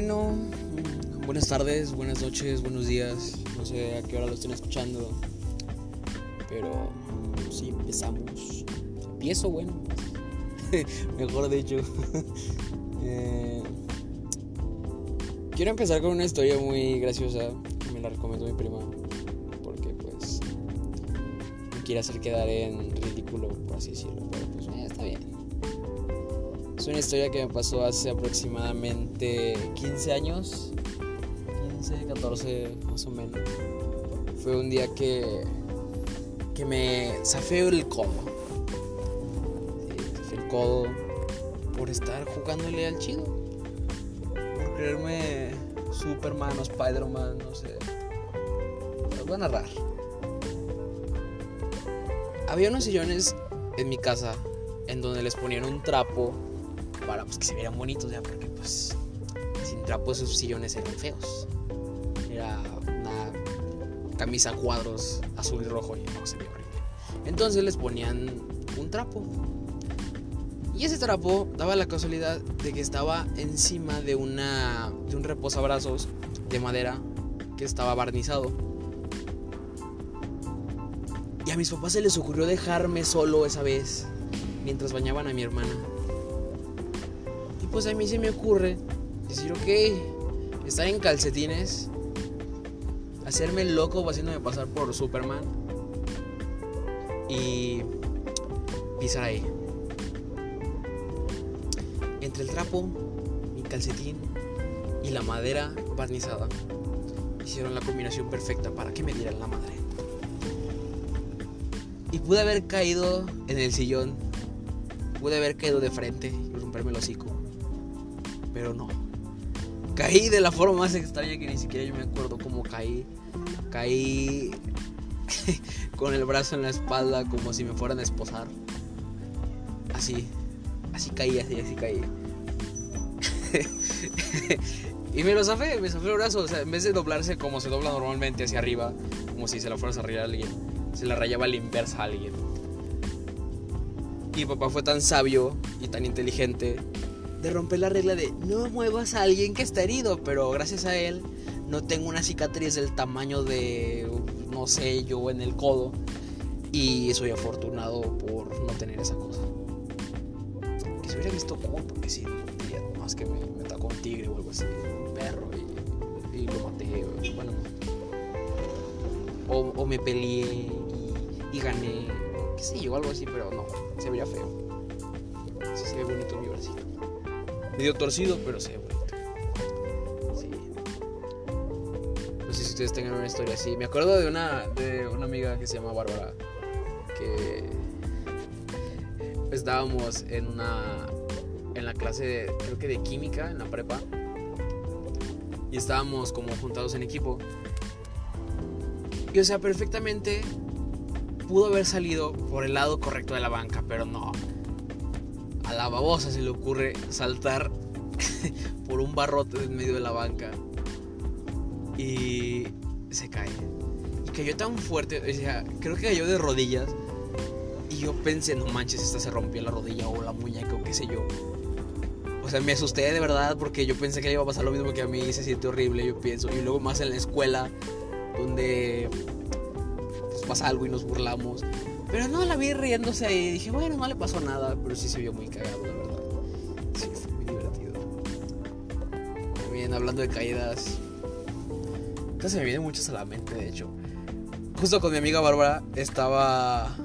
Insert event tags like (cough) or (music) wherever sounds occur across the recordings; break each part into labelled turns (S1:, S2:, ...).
S1: Bueno, buenas tardes, buenas noches, buenos días. No sé a qué hora lo estén escuchando. Pero sí, empezamos. Empiezo, bueno. (laughs) Mejor dicho. (laughs) Eh, quiero empezar con una historia muy graciosa me la recomendó mi prima. Porque pues me quiere hacer quedar en ridículo, por así decirlo. Pues. Es una historia que me pasó hace aproximadamente 15 años. 15, 14 más o menos. Fue un día que, que me zafé el codo. El codo por estar jugándole al chido. Por creerme Superman o Spider-Man, no sé. Los voy a narrar. Había unos sillones en mi casa en donde les ponían un trapo para pues, que se vieran bonitos, ya porque pues sin trapo esos sillones eran feos. Era una camisa cuadros azul y rojo y no se veía. Entonces les ponían un trapo. Y ese trapo daba la casualidad de que estaba encima de una de un reposabrazos de madera que estaba barnizado. Y a mis papás se les ocurrió dejarme solo esa vez mientras bañaban a mi hermana. Pues a mí se me ocurre decir, ok, estar en calcetines, hacerme loco haciéndome pasar por Superman y pisar ahí. Entre el trapo, mi calcetín y la madera barnizada hicieron la combinación perfecta para que me dieran la madre. Y pude haber caído en el sillón, pude haber caído de frente y romperme el hocico, pero no. Caí de la forma más extraña que ni siquiera yo me acuerdo cómo caí. Caí (laughs) con el brazo en la espalda como si me fueran a esposar. Así, así caí, así, así caí. (laughs) y me lo zafé, me zafé el brazo. O sea, en vez de doblarse como se dobla normalmente hacia arriba, como si se la fueras a rayar a alguien, se la rayaba a la inversa a alguien. Y papá fue tan sabio y tan inteligente de romper la regla de no muevas a alguien que está herido, pero gracias a él no tengo una cicatriz del tamaño de, no sé, yo en el codo. Y soy afortunado por no tener esa cosa. Que se hubiera visto cool, porque sí, diría más que me, me un tigre o algo así, un perro, y, lo maté. Bueno, o, o me peleé y, gané, qué sé yo, algo así, pero no, se vería feo. Sí, se ve bonito mi bracito. Medio torcido, pero se ve bonito. Sí. No sé si ustedes tengan una historia así. Me acuerdo de una, de una amiga que se llama Bárbara. Que estábamos en una. En la clase, de, creo que de química, en la prepa. Y estábamos como juntados en equipo. Y o sea, perfectamente pudo haber salido por el lado correcto de la banca, pero no. A la babosa se le ocurre saltar (laughs) por un barrote en medio de la banca. Y se cae. Y cayó tan fuerte, o sea, creo que cayó de rodillas. Y yo pensé, no manches, esta se rompió la rodilla o la muñeca o qué sé yo. O sea, me asusté de verdad porque yo pensé que le iba a pasar lo mismo que a mí. Se siente horrible, yo pienso. Y luego más en la escuela, donde pues, pasa algo y nos burlamos. Pero no, la vi riéndose y dije, bueno, no le pasó nada. Pero sí se vio muy cagado, la verdad. Sí, fue muy divertido. También hablando de caídas. Casi me vienen muchas a la mente, de hecho. Justo con mi amiga Bárbara estaba.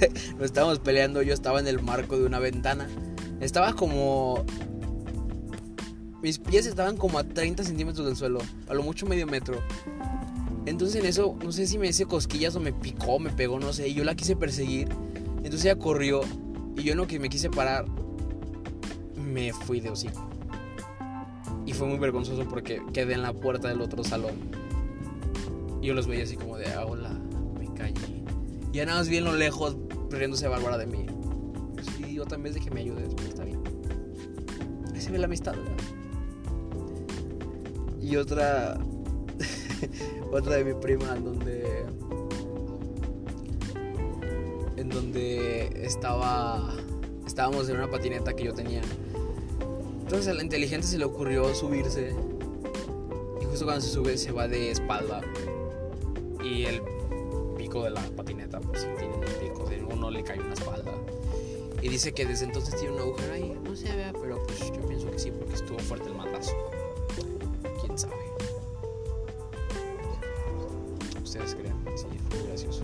S1: (laughs) Nos estábamos peleando. Yo estaba en el marco de una ventana. Estaba como. Mis pies estaban como a 30 centímetros del suelo. A lo mucho medio metro. Entonces en eso, no sé si me hice cosquillas o me picó, me pegó, no sé. Y yo la quise perseguir. Entonces ella corrió. Y yo en lo que me quise parar, me fui de hocico. Y fue muy vergonzoso porque quedé en la puerta del otro salón. Y yo los veía así como de, ah, hola, me caí. Y ya nada más vi en lo lejos riéndose Bárbara de mí. Pues, idiota, en vez de que me ayudes, pues está bien. Ahí se ve la amistad, ¿verdad? Y otra. (laughs) otra de mi prima, en donde. En donde estaba. Estábamos en una patineta que yo tenía. Entonces a la inteligente se le ocurrió subirse. Y justo cuando se sube se va de espalda. Y el pico de la patineta, pues tiene un pico, de uno le cae una espalda. Y dice que desde entonces tiene un agujero ahí. No se vea, pero pues yo pienso que sí, porque estuvo fuerte el madrazo. Quién sabe. Ustedes sí, fue gracioso.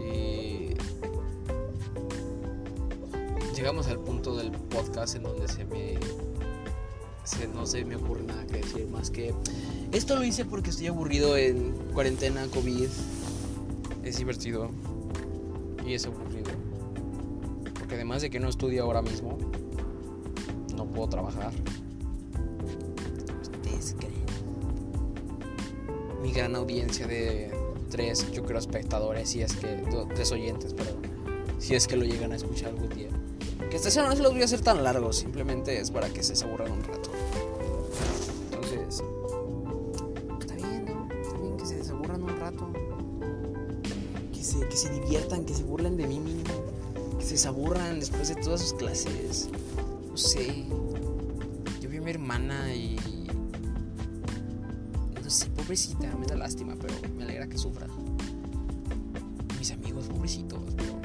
S1: Y llegamos al punto del podcast en donde se me se- no se me ocurre nada que decir más que esto lo hice porque estoy aburrido en cuarentena COVID. Es divertido. Y es aburrido. Porque además de que no estudio ahora mismo no puedo trabajar. Ustedes creen mi gran audiencia de tres yo creo espectadores si es que tres oyentes perdón si es que lo llegan a escuchar algún día que semana no se los voy a hacer tan largos, simplemente es para que se aburran un rato. Entonces, está bien, ¿no? Está bien que se desaburran un rato. Que se, que se diviertan, que se burlen de mí mismo. Que se desaburran después de todas sus clases. No sé. Yo vi a mi hermana y. Sé, pobrecita, me da lástima, pero me alegra que sufra. Mis amigos, pobrecitos, pero.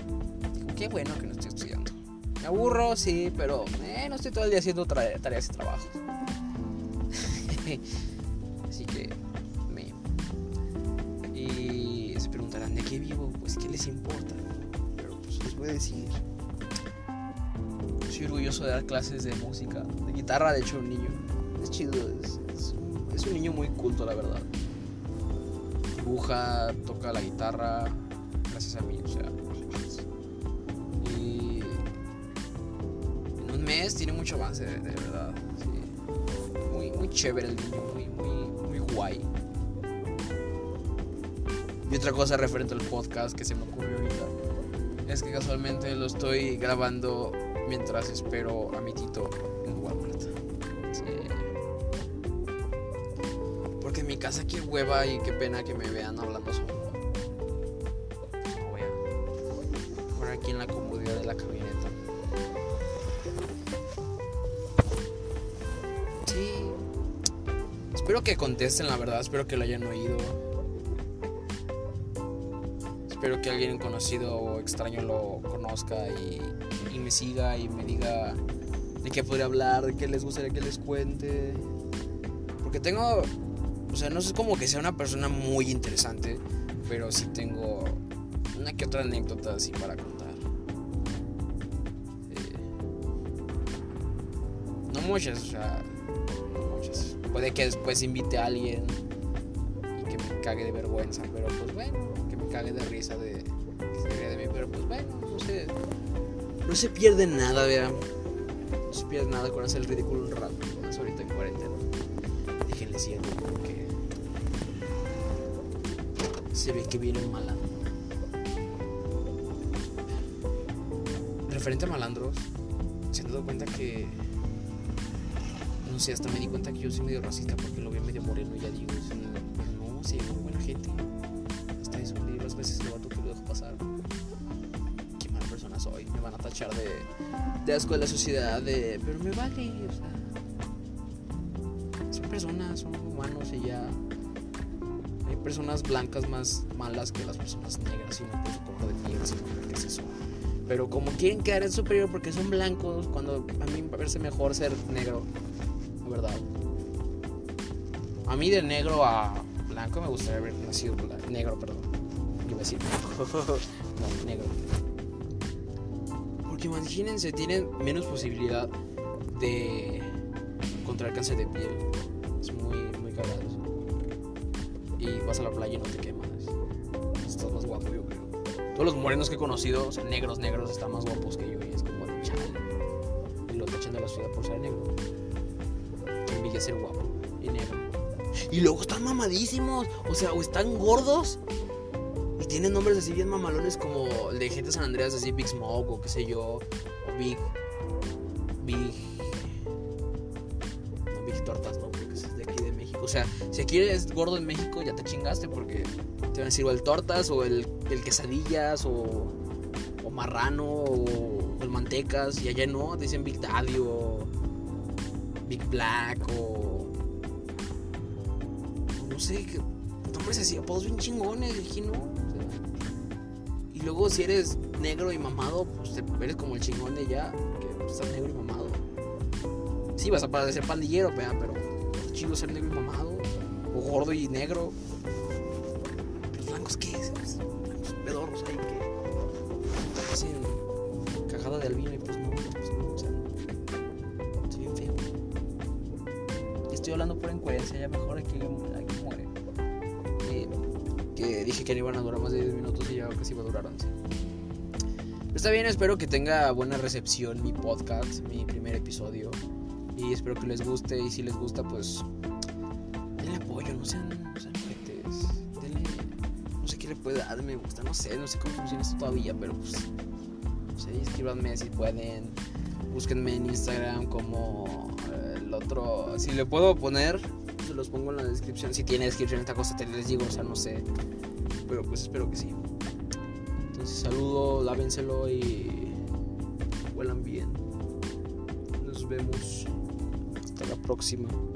S1: Digo, qué bueno que no estoy estudiando. Me aburro, sí, pero eh, no estoy todo el día haciendo tareas y trabajos. (laughs) Así que me. Y se preguntarán de qué vivo, pues qué les importa. Pero pues les voy a decir. Soy orgulloso de dar clases de música, de guitarra, de hecho, un niño. Es chido, es, es es un niño muy culto, la verdad. Dibuja, toca la guitarra, gracias a mí, o sea. Y en un mes tiene mucho avance, de, verdad. Muy, muy chévere el niño, muy, muy, muy guay. Y otra cosa referente al podcast que se me ocurrió ahorita es que casualmente lo estoy grabando mientras espero a mi tito Qué hueva y qué pena que me vean hablando solo. No voy a por aquí en la comodidad de la camioneta. Sí. Espero que contesten la verdad, espero que lo hayan oído. Espero que alguien conocido o extraño lo conozca y, y me siga y me diga de qué podría hablar, de qué les gustaría que les cuente. Porque tengo, o sea, no es como que sea una persona muy interesante, pero sí tengo una que otra anécdota así para contar. Eh, no muchas, o sea, no muchas. Puede que después invite a alguien y que me cague de vergüenza, pero pues bueno, que me cague de risa de que se de mí, pero pues bueno, no sé. No se pierde nada, vean. No se pierde nada con hacer el ridículo un rato, más ahorita en cuarentena. Déjenle cierto porque se ve que viene malandro. Referente a malandros, se han dado cuenta que. No sé, hasta me di cuenta que yo soy medio racista porque lo veo medio moreno y ya digo, pero no, sí, muy buena gente. Hasta eso, le las veces el vato que lo dejo pasar. Qué mala persona soy, me van a tachar de, de asco de la sociedad, de. Pero me vale, o sea. Son personas, son humanos y ya. Hay personas blancas más malas que las personas negras, y no por su color de piel, sino porque es eso. Pero como quieren quedar en superior porque son blancos, cuando a mí me parece mejor ser negro, la verdad. A mí de negro a blanco me gustaría haber nacido negro, perdón. Iba a decir blanco. (laughs) no, negro. Porque imagínense, tienen menos posibilidad de contraer cáncer de piel. Es muy, muy cagado eso. Y vas a la playa y no te quemas. Estás más guapo, yo creo. Todos los morenos que he conocido, o sea, negros, negros, están más guapos que yo. Y es como chale. Y lo tachan de la ciudad por ser negro. Envidia ser guapo y negro. Y luego están mamadísimos. O sea, o están gordos. Y tienen nombres así bien mamalones como el de gente San Andreas, así Big Smoke o qué sé yo. O Big. Big. O sea, si aquí eres gordo en México, ya te chingaste porque te van a decir o el Tortas o el, Quesadillas o, o Marrano o, el Mantecas. Y allá no, te dicen Big Daddy o, Big Black o. No sé, que nombres así, apodos bien chingones, dije, no. y luego si eres negro y mamado, pues te eres como el chingón de ya, que pues, estás negro y mamado. Sí, vas a parecer pandillero, pero es chido ser negro y mamado, o gordo y negro. Los blancos, ¿qué? Los pedorros ahí que hacen cagada de albino y pues no, pues no, o sea, no. Es bien feo.
S2: Estoy hablando por incoherencia, ya mejor aquí, aquí muere.
S1: Eh, que dije que no iban a durar más de 10 minutos y ya casi va a durar 11. Pero está bien, espero que tenga buena recepción mi podcast, mi primer episodio. Y espero que les guste. Y si les gusta, pues denle apoyo, no sean, no ojetes. Denle, no sé qué le puede dar, me gusta, no sé, no sé cómo funciona esto todavía, pero pues, no sé, escríbanme si pueden. Búsquenme en Instagram como eh, el otro. Si le puedo poner, se los pongo en la descripción. Si tiene descripción esta cosa, te les digo, o sea, no sé. Pero pues espero que sí. Entonces saludo, lávenselo y huelan bien. Nos vemos. Próxima.